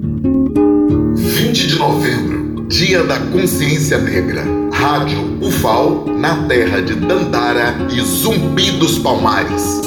20 de novembro, Dia da Consciência Negra. Rádio UFAL, na terra de Dandara e Zumbi dos Palmares.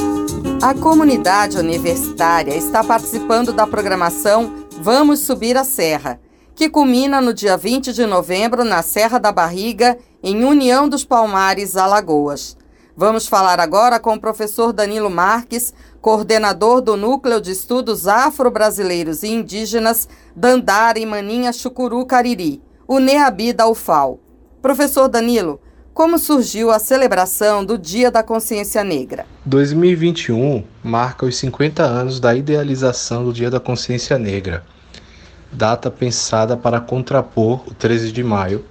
A comunidade universitária está participando da programação Vamos Subir a Serra, que culmina no dia 20 de novembro na Serra da Barriga, em União dos Palmares, Alagoas. Vamos falar agora com o professor Danilo Marques, coordenador do Núcleo de Estudos Afro-Brasileiros e Indígenas Dandara e Maninha Chucuru Cariri, o NEABI da UFAL. Professor Danilo, como surgiu a celebração do Dia da Consciência Negra? 2021 marca os 50 anos da idealização do Dia da Consciência Negra, data pensada para contrapor o 13 de maio,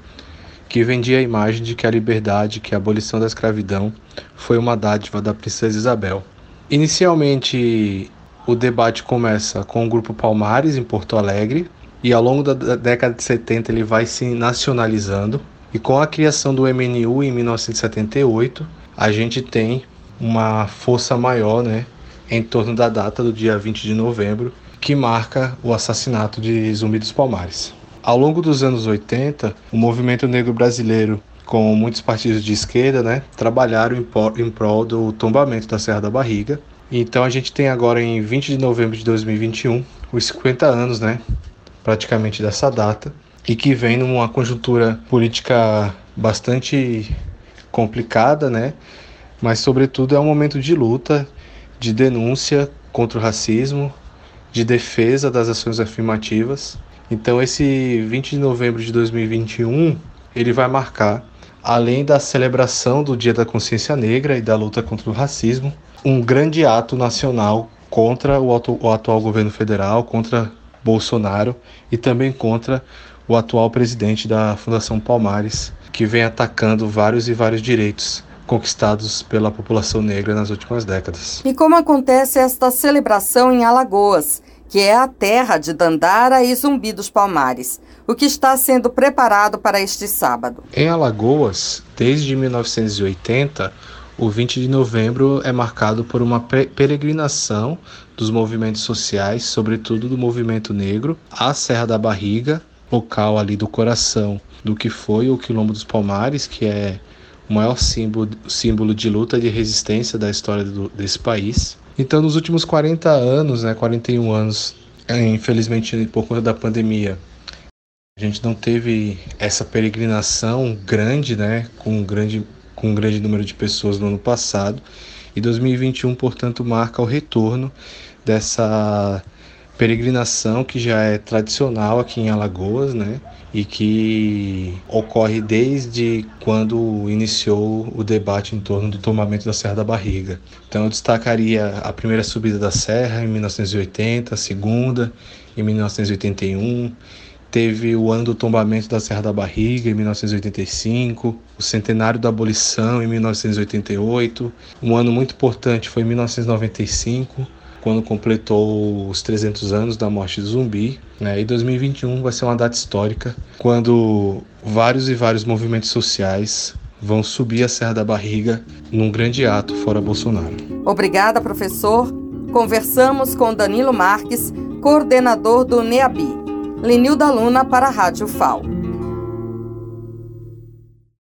que vendia a imagem de que a liberdade, que a abolição da escravidão foi uma dádiva da princesa Isabel. Inicialmente, o debate começa com o grupo Palmares em Porto Alegre e ao longo da década de 70 ele vai se nacionalizando e com a criação do MNU em 1978, a gente tem uma força maior, né, em torno da data do dia 20 de novembro, que marca o assassinato de Zumbi dos Palmares. Ao longo dos anos 80, o movimento negro brasileiro, com muitos partidos de esquerda, né, trabalharam em prol do tombamento da Serra da Barriga. Então a gente tem agora em 20 de novembro de 2021 os 50 anos, né, praticamente dessa data, e que vem numa conjuntura política bastante complicada, né? Mas sobretudo é um momento de luta, de denúncia contra o racismo, de defesa das ações afirmativas. Então esse 20 de novembro de 2021, ele vai marcar além da celebração do Dia da Consciência Negra e da luta contra o racismo, um grande ato nacional contra o, atual governo federal, contra Bolsonaro e também contra o atual presidente da Fundação Palmares, que vem atacando vários e vários direitos conquistados pela população negra nas últimas décadas. E como acontece esta celebração em Alagoas, que é a terra de Dandara e Zumbi dos Palmares? O que está sendo preparado para este sábado? Em Alagoas, desde 1980, o 20 de novembro é marcado por uma peregrinação dos movimentos sociais, sobretudo do movimento negro, à Serra da Barriga, local ali do coração do que foi o Quilombo dos Palmares, que é o maior símbolo, símbolo de luta e de resistência da história do, desse país. Então, nos últimos 40 anos, né, 41 anos, infelizmente por conta da pandemia, a gente não teve essa peregrinação grande, né, com um grande, com um grande número de pessoas no ano passado. E 2021, portanto, marca o retorno dessa peregrinação que já é tradicional aqui em Alagoas, né? E que ocorre desde quando iniciou o debate em torno do tomamento da Serra da Barriga. Então eu destacaria a primeira subida da serra em 1980, a segunda em 1981, teve o ano do tombamento da Serra da Barriga em 1985, o centenário da abolição em 1988. Um ano muito importante foi em 1995, quando completou os 300 anos da morte do zumbi. Né? E 2021 vai ser uma data histórica, quando vários e vários movimentos sociais vão subir a Serra da Barriga num grande ato fora Bolsonaro. Obrigada, professor. Conversamos com Danilo Marques, coordenador do NEABI. Lenilda Luna para a Rádio FAO.